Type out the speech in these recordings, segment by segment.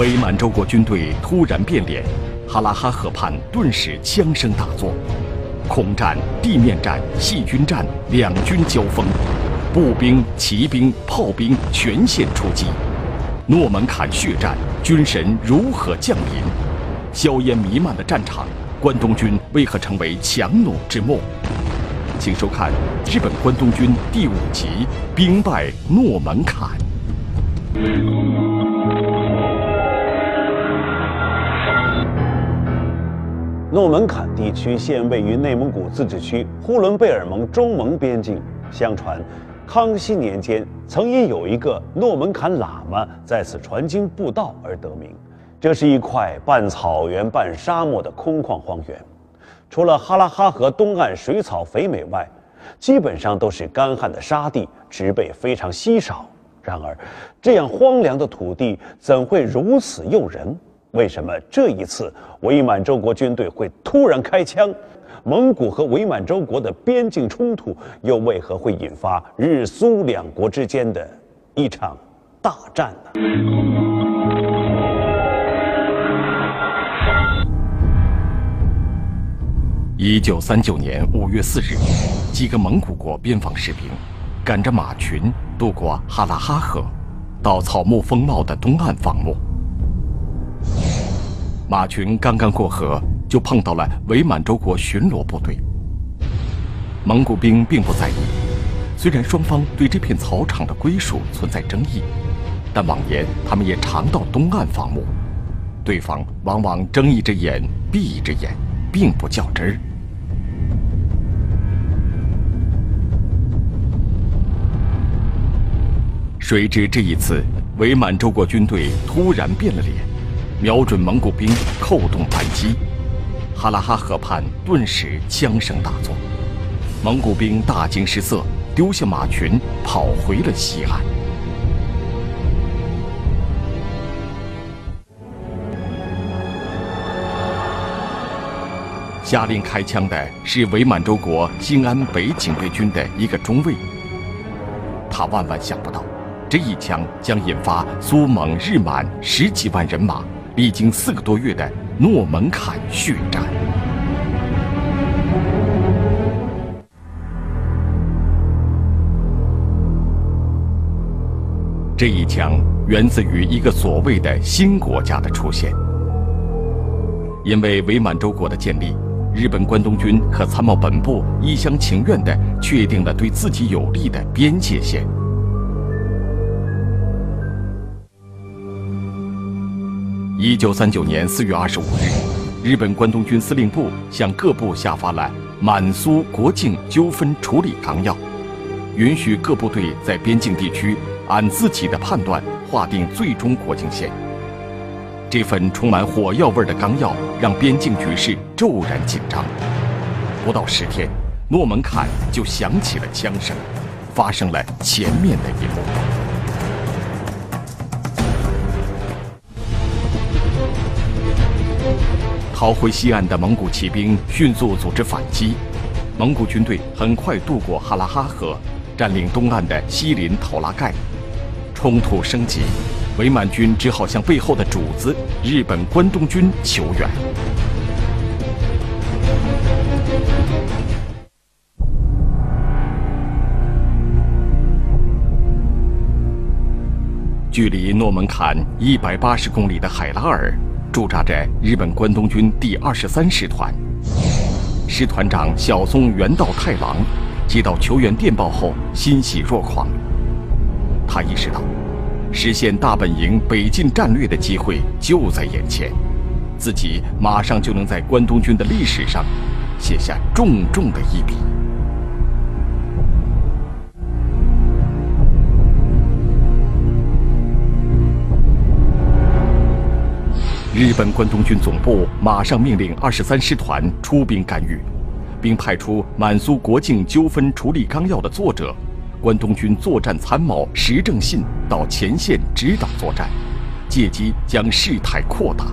伪满洲国军队突然变脸，哈拉哈河畔顿时枪声大作，空战、地面战、细菌战两军交锋，步兵、骑兵、炮兵全线出击。诺门坎血战，军神如何降临？硝烟弥漫的战场，关东军为何成为强弩之末？请收看日本关东军第五集《兵败诺门坎》。诺门坎地区现位于内蒙古自治区呼伦贝尔盟中蒙边境。相传，康熙年间曾因有一个诺门坎喇嘛在此传经布道而得名。这是一块半草原半沙漠的空旷荒原。除了哈拉哈河东岸水草肥美外，基本上都是干旱的沙地，植被非常稀少。然而，这样荒凉的土地怎会如此诱人？为什么这一次伪满洲国军队会突然开枪？蒙古和伪满洲国的边境冲突又为何会引发日苏两国之间的一场大战呢？一九三九年五月四日，几个蒙古国边防士兵赶着马群渡过哈拉哈河，到草木丰茂的东岸放牧。马群刚刚过河，就碰到了伪满洲国巡逻部队。蒙古兵并不在意，虽然双方对这片草场的归属存在争议，但往年他们也常到东岸放牧，对方往往睁一只眼闭一只眼，并不较真儿。谁知这一次，伪满洲国军队突然变了脸，瞄准蒙古兵扣动扳机，哈拉哈河畔顿时枪声大作，蒙古兵大惊失色，丢下马群跑回了西岸。下令开枪的是伪满洲国兴安北警备军的一个中尉，他万万想不到。这一枪将引发苏蒙日满十几万人马历经四个多月的诺门坎血战。这一枪源自于一个所谓的新国家的出现，因为伪满洲国的建立，日本关东军和参谋本部一厢情愿地确定了对自己有利的边界线。一九三九年四月二十五日，日本关东军司令部向各部下发了满苏国境纠纷处理纲要，允许各部队在边境地区按自己的判断划定最终国境线。这份充满火药味的纲要让边境局势骤然紧张。不到十天，诺门坎就响起了枪声，发生了前面的一幕。逃回西岸的蒙古骑兵迅速组织反击，蒙古军队很快渡过哈拉哈河，占领东岸的西林头拉盖。冲突升级，伪满军只好向背后的主子日本关东军求援。距离诺门坎一百八十公里的海拉尔。驻扎着日本关东军第二十三师团，师团长小松原道太郎接到求援电报后欣喜若狂。他意识到，实现大本营北进战略的机会就在眼前，自己马上就能在关东军的历史上写下重重的一笔。日本关东军总部马上命令二十三师团出兵干预，并派出《满苏国境纠纷处理纲要》的作者、关东军作战参谋石正信到前线指导作战，借机将事态扩大。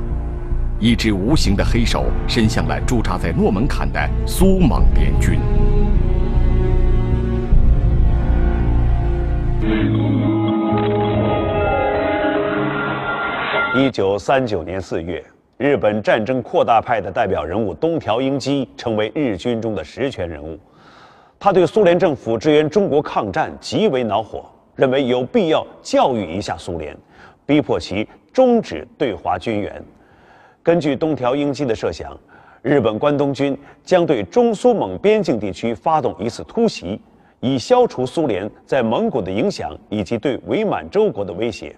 一只无形的黑手伸向了驻扎在诺门坎的苏蒙联军。一九三九年四月，日本战争扩大派的代表人物东条英机成为日军中的实权人物。他对苏联政府支援中国抗战极为恼火，认为有必要教育一下苏联，逼迫其终止对华军援。根据东条英机的设想，日本关东军将对中苏蒙边境地区发动一次突袭，以消除苏联在蒙古的影响以及对伪满洲国的威胁。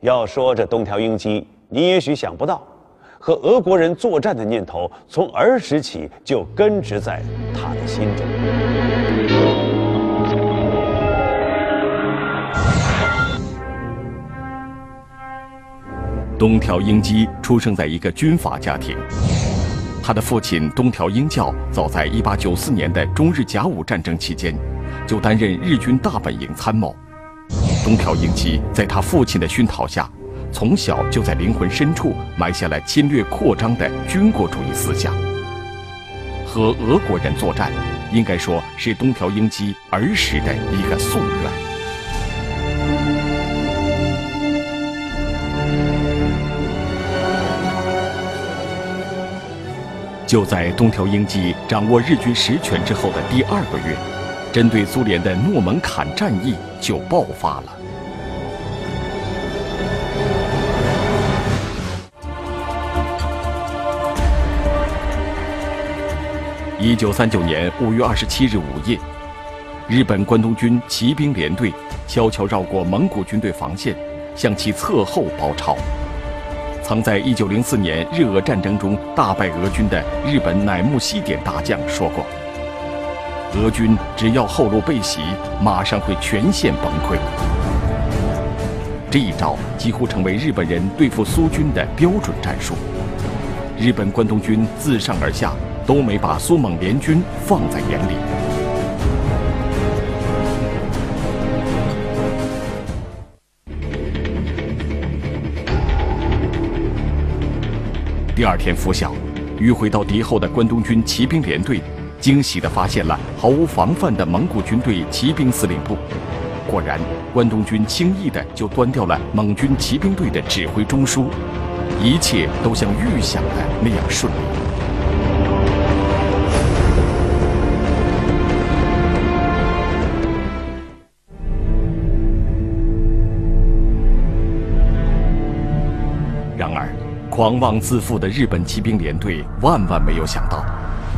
要说这东条英机，你也许想不到，和俄国人作战的念头从儿时起就根植在他的心中。东条英机出生在一个军阀家庭，他的父亲东条英教早在1894年的中日甲午战争期间，就担任日军大本营参谋。东条英机在他父亲的熏陶下，从小就在灵魂深处埋下了侵略扩张的军国主义思想。和俄国人作战，应该说是东条英机儿时的一个夙愿。就在东条英机掌握日军实权之后的第二个月，针对苏联的诺门坎战役就爆发了。一九三九年五月二十七日午夜，日本关东军骑兵联队悄悄绕过蒙古军队防线，向其侧后包抄。曾在1904年日俄战争中大败俄军的日本乃木希典大将说过：“俄军只要后路被袭，马上会全线崩溃。”这一招几乎成为日本人对付苏军的标准战术。日本关东军自上而下都没把苏蒙联军放在眼里。第二天拂晓，迂回到敌后的关东军骑兵联队，惊喜地发现了毫无防范的蒙古军队骑兵司令部。果然，关东军轻易地就端掉了蒙军骑兵队的指挥中枢，一切都像预想的那样顺利。狂妄自负的日本骑兵连队万万没有想到，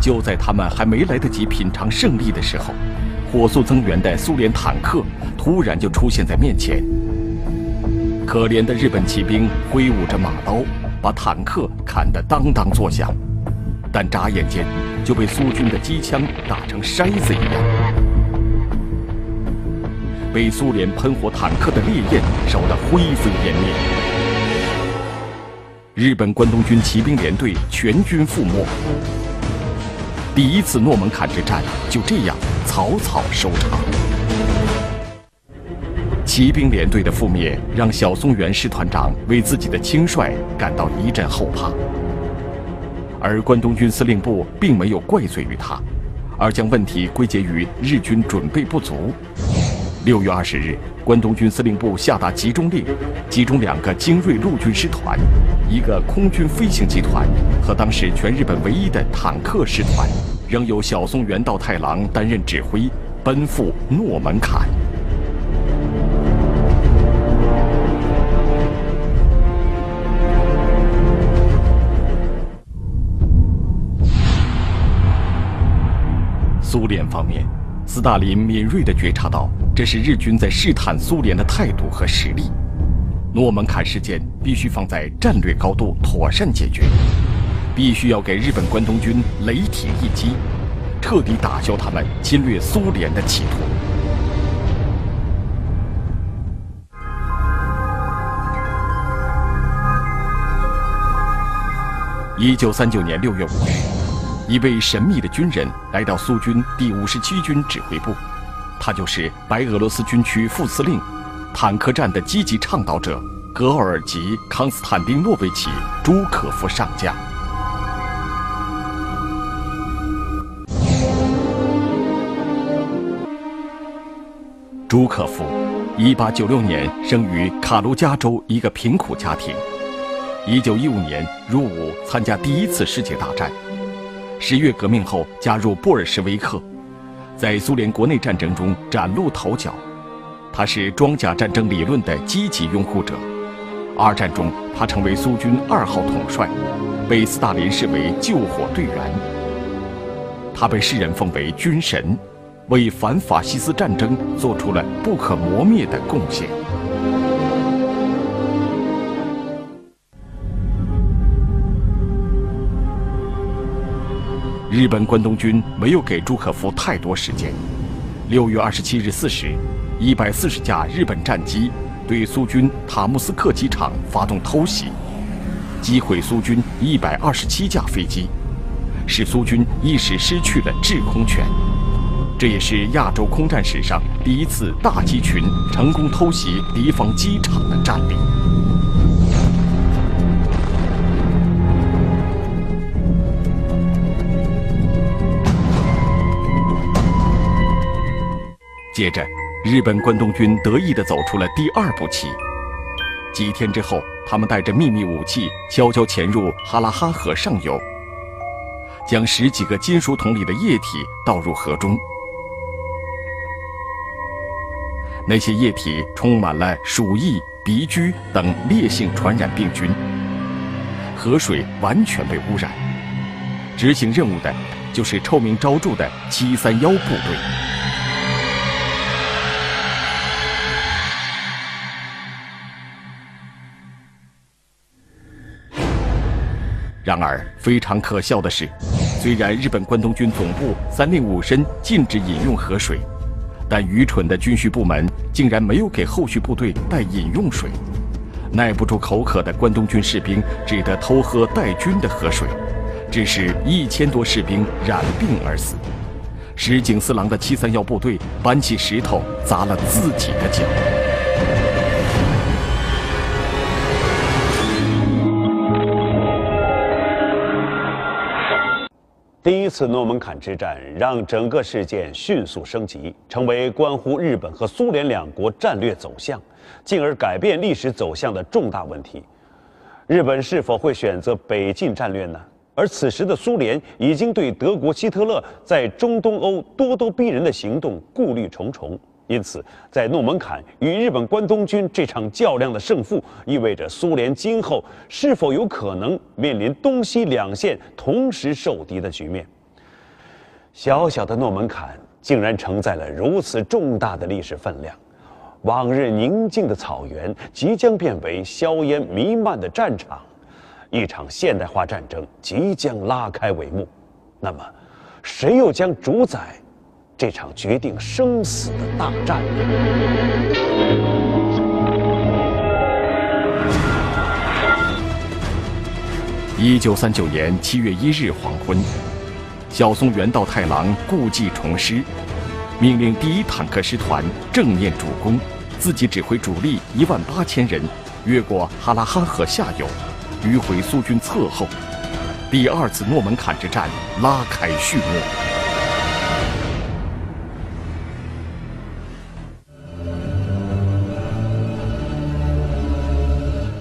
就在他们还没来得及品尝胜利的时候，火速增援的苏联坦克突然就出现在面前。可怜的日本骑兵挥舞着马刀，把坦克砍得当当作响，但眨眼间就被苏军的机枪打成筛子一样，被苏联喷火坦克的烈焰烧得灰飞烟灭。日本关东军骑兵联队全军覆没，第一次诺门坎之战就这样草草收场。骑兵联队的覆灭让小松原师团长为自己的轻率感到一阵后怕，而关东军司令部并没有怪罪于他，而将问题归结于日军准备不足。六月二十日，关东军司令部下达集中令，集中两个精锐陆军师团、一个空军飞行集团和当时全日本唯一的坦克师团，仍由小松原道太郎担任指挥，奔赴诺门坎。苏联方面。斯大林敏锐地觉察到，这是日军在试探苏联的态度和实力。诺门坎事件必须放在战略高度妥善解决，必须要给日本关东军雷霆一击，彻底打消他们侵略苏联的企图。一九三九年六月五日。一位神秘的军人来到苏军第五十七军指挥部，他就是白俄罗斯军区副司令、坦克战的积极倡导者格尔吉·康斯坦丁诺维奇·朱可夫上将。朱可夫，一八九六年生于卡卢加州一个贫苦家庭，一九一五年入伍参加第一次世界大战。十月革命后加入布尔什维克，在苏联国内战争中崭露头角。他是装甲战争理论的积极拥护者。二战中，他成为苏军二号统帅，被斯大林视为救火队员。他被世人奉为军神，为反法西斯战争做出了不可磨灭的贡献。日本关东军没有给朱可夫太多时间。六月二十七日四时，一百四十架日本战机对苏军塔木斯克机场发动偷袭，击毁苏军一百二十七架飞机，使苏军一时失去了制空权。这也是亚洲空战史上第一次大机群成功偷袭敌方机场的战例。接着，日本关东军得意地走出了第二步棋。几天之后，他们带着秘密武器，悄悄潜入哈拉哈河上游，将十几个金属桶里的液体倒入河中。那些液体充满了鼠疫、鼻疽等烈性传染病菌，河水完全被污染。执行任务的，就是臭名昭著的七三幺部队。然而，非常可笑的是，虽然日本关东军总部三令五申禁止饮用河水，但愚蠢的军需部门竟然没有给后续部队带饮用水。耐不住口渴的关东军士兵只得偷喝带菌的河水，致使一千多士兵染病而死。石井四郎的七三幺部队搬起石头砸了自己的脚。第一次诺门坎之战让整个事件迅速升级，成为关乎日本和苏联两国战略走向，进而改变历史走向的重大问题。日本是否会选择北进战略呢？而此时的苏联已经对德国希特勒在中东欧咄咄逼人的行动顾虑重重。因此，在诺门坎与日本关东军这场较量的胜负，意味着苏联今后是否有可能面临东西两线同时受敌的局面。小小的诺门坎竟然承载了如此重大的历史分量，往日宁静的草原即将变为硝烟弥漫的战场，一场现代化战争即将拉开帷幕。那么，谁又将主宰？这场决定生死的大战。一九三九年七月一日黄昏，小松原道太郎故技重施，命令第一坦克师团正面主攻，自己指挥主力一万八千人越过哈拉哈河下游，迂回苏军侧后。第二次诺门坎之战拉开序幕。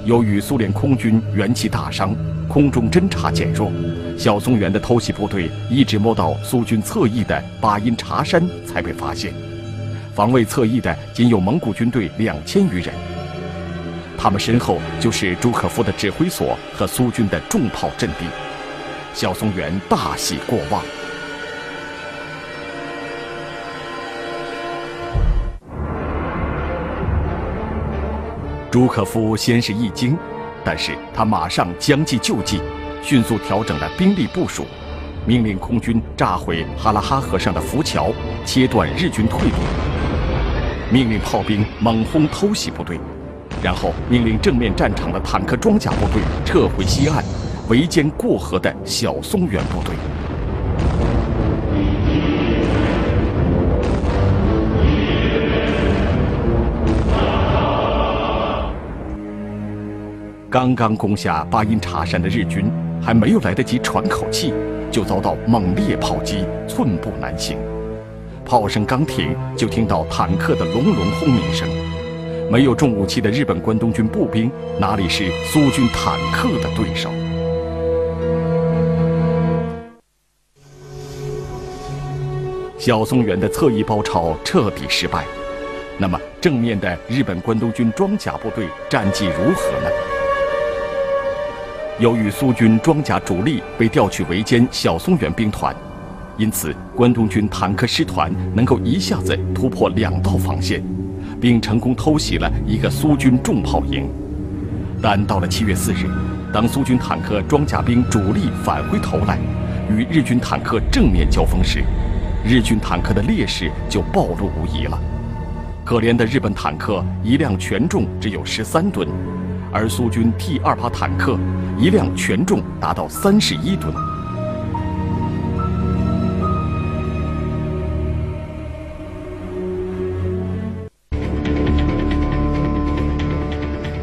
由于苏联空军元气大伤，空中侦察减弱，小松原的偷袭部队一直摸到苏军侧翼的巴音察山才被发现。防卫侧翼的仅有蒙古军队两千余人，他们身后就是朱可夫的指挥所和苏军的重炮阵地。小松原大喜过望。朱可夫先是一惊，但是他马上将计就计，迅速调整了兵力部署，命令空军炸毁哈拉哈河上的浮桥，切断日军退路；命令炮兵猛轰偷袭部队，然后命令正面战场的坦克装甲部队撤回西岸，围歼过河的小松原部队。刚刚攻下巴音察山的日军，还没有来得及喘口气，就遭到猛烈炮击，寸步难行。炮声刚停，就听到坦克的隆隆轰鸣声，没有重武器的日本关东军步兵哪里是苏军坦克的对手？小松原的侧翼包抄彻底失败，那么正面的日本关东军装甲部队战绩如何呢？由于苏军装甲主力被调去围歼小松原兵团，因此关东军坦克师团能够一下子突破两道防线，并成功偷袭了一个苏军重炮营。但到了七月四日，当苏军坦克装甲兵主力返回头来，与日军坦克正面交锋时，日军坦克的劣势就暴露无遗了。可怜的日本坦克一辆全重只有十三吨。而苏军 T 二八坦克一辆全重达到三十一吨。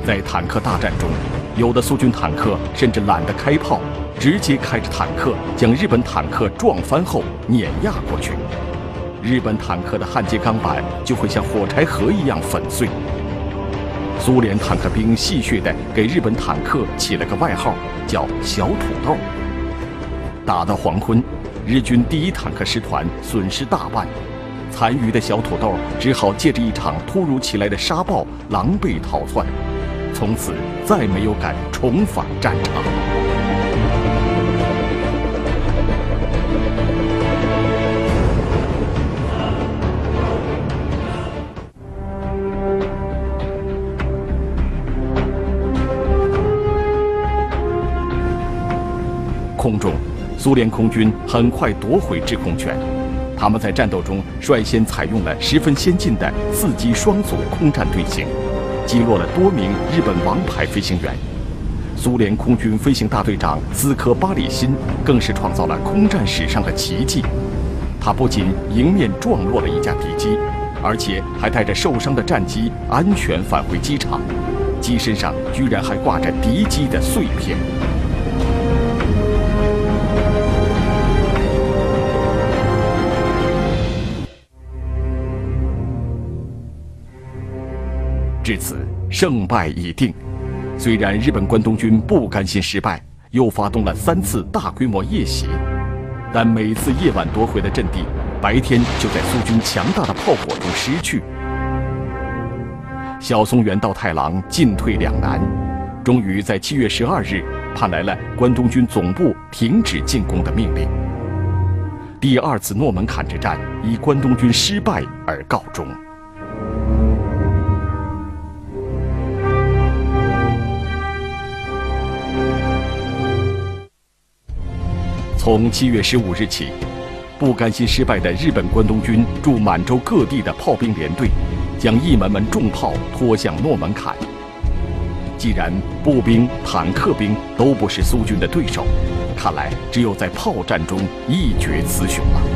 在坦克大战中，有的苏军坦克甚至懒得开炮，直接开着坦克将日本坦克撞翻后碾压过去，日本坦克的焊接钢板就会像火柴盒一样粉碎。苏联坦克兵戏谑地给日本坦克起了个外号，叫“小土豆”。打到黄昏，日军第一坦克师团损失大半，残余的小土豆只好借着一场突如其来的沙暴狼狈逃窜，从此再没有敢重返战场。中，苏联空军很快夺回制空权。他们在战斗中率先采用了十分先进的四机双组空战队形，击落了多名日本王牌飞行员。苏联空军飞行大队长斯科巴里辛更是创造了空战史上的奇迹。他不仅迎面撞落了一架敌机，而且还带着受伤的战机安全返回机场，机身上居然还挂着敌机的碎片。至此，胜败已定。虽然日本关东军不甘心失败，又发动了三次大规模夜袭，但每次夜晚夺回的阵地，白天就在苏军强大的炮火中失去。小松原道太郎进退两难，终于在七月十二日盼来了关东军总部停止进攻的命令。第二次诺门坎之战以关东军失败而告终。从七月十五日起，不甘心失败的日本关东军驻满洲各地的炮兵联队，将一门门重炮拖向诺门坎。既然步兵、坦克兵都不是苏军的对手，看来只有在炮战中一决雌雄了。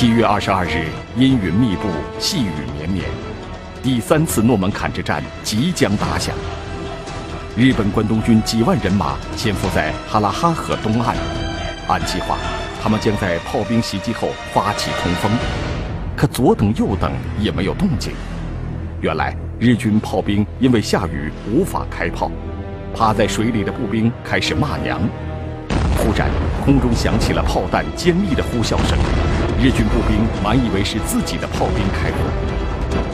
七月二十二日，阴云密布，细雨绵绵，第三次诺门坎之战即将打响。日本关东军几万人马潜伏在哈拉哈河东岸，按计划，他们将在炮兵袭击后发起冲锋。可左等右等也没有动静。原来日军炮兵因为下雨无法开炮，趴在水里的步兵开始骂娘。忽然，空中响起了炮弹尖利的呼啸声。日军步兵满以为是自己的炮兵开火，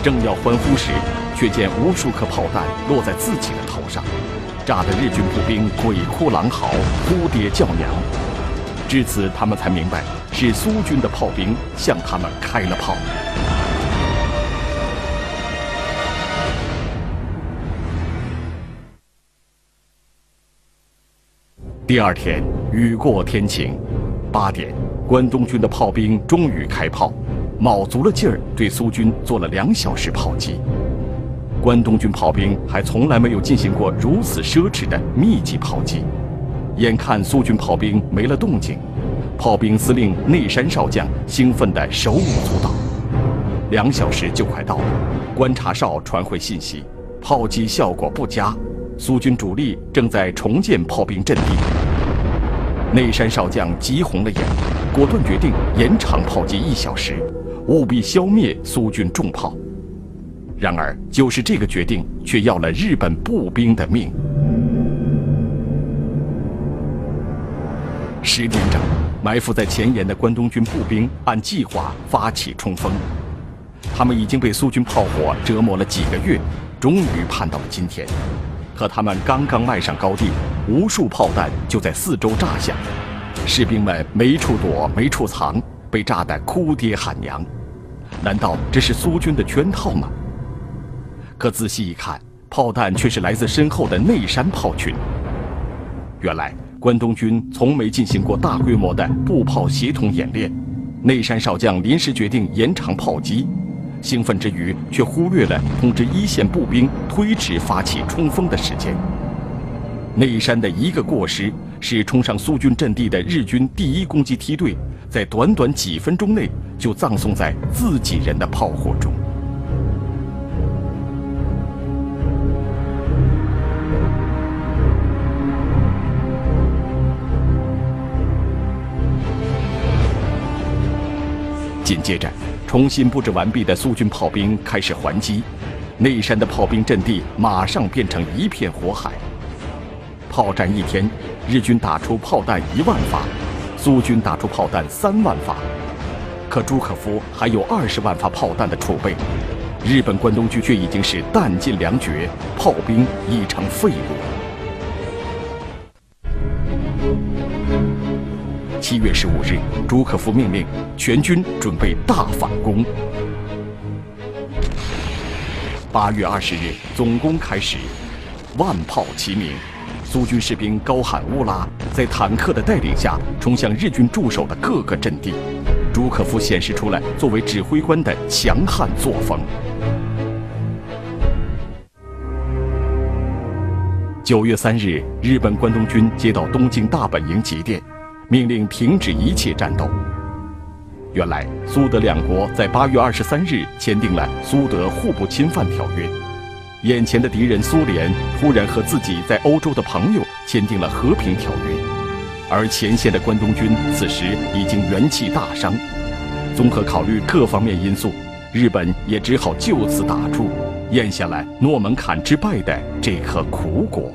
正要欢呼时，却见无数颗炮弹落在自己的头上，炸得日军步兵鬼哭狼嚎、哭爹叫娘。至此，他们才明白是苏军的炮兵向他们开了炮。第二天，雨过天晴，八点。关东军的炮兵终于开炮，卯足了劲儿对苏军做了两小时炮击。关东军炮兵还从来没有进行过如此奢侈的密集炮击。眼看苏军炮兵没了动静，炮兵司令内山少将兴奋得手舞足蹈。两小时就快到了，观察哨传回信息，炮击效果不佳，苏军主力正在重建炮兵阵地。内山少将急红了眼，果断决定延长炮击一小时，务必消灭苏军重炮。然而，就是这个决定，却要了日本步兵的命。十点整，埋伏在前沿的关东军步兵按计划发起冲锋。他们已经被苏军炮火折磨了几个月，终于盼到了今天。可他们刚刚迈上高地，无数炮弹就在四周炸响，士兵们没处躲、没处藏，被炸得哭爹喊娘。难道这是苏军的圈套吗？可仔细一看，炮弹却是来自身后的内山炮群。原来关东军从没进行过大规模的步炮协同演练，内山少将临时决定延长炮击，兴奋之余却忽略了通知一线步兵推迟发起冲锋的时间。内山的一个过失，使冲上苏军阵地的日军第一攻击梯队，在短短几分钟内就葬送在自己人的炮火中。紧接着，重新布置完毕的苏军炮兵开始还击，内山的炮兵阵地马上变成一片火海。炮战一天，日军打出炮弹一万发，苏军打出炮弹三万发，可朱可夫还有二十万发炮弹的储备，日本关东军却已经是弹尽粮绝，炮兵已成废物。七月十五日，朱可夫命令全军准备大反攻。八月二十日，总攻开始，万炮齐鸣，苏军士兵高喊“乌拉”，在坦克的带领下冲向日军驻守的各个阵地。朱可夫显示出了作为指挥官的强悍作风。九月三日，日本关东军接到东京大本营急电。命令停止一切战斗。原来，苏德两国在八月二十三日签订了苏德互不侵犯条约。眼前的敌人苏联突然和自己在欧洲的朋友签订了和平条约，而前线的关东军此时已经元气大伤。综合考虑各方面因素，日本也只好就此打住，咽下了诺门坎之败的这颗苦果。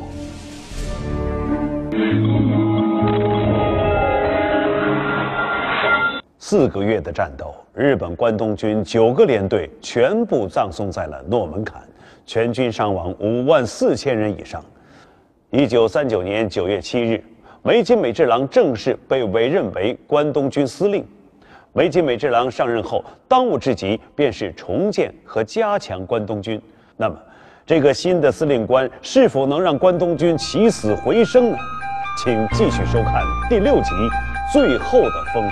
四个月的战斗，日本关东军九个连队全部葬送在了诺门坎，全军伤亡五万四千人以上。一九三九年九月七日，梅津美治郎正式被委任为关东军司令。梅津美治郎上任后，当务之急便是重建和加强关东军。那么，这个新的司令官是否能让关东军起死回生呢？请继续收看第六集《最后的疯狂》。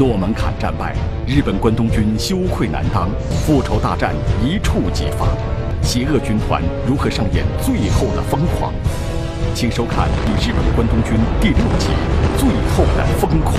诺门坎战败，日本关东军羞愧难当，复仇大战一触即发，邪恶军团如何上演最后的疯狂？请收看《日本关东军》第六集《最后的疯狂》。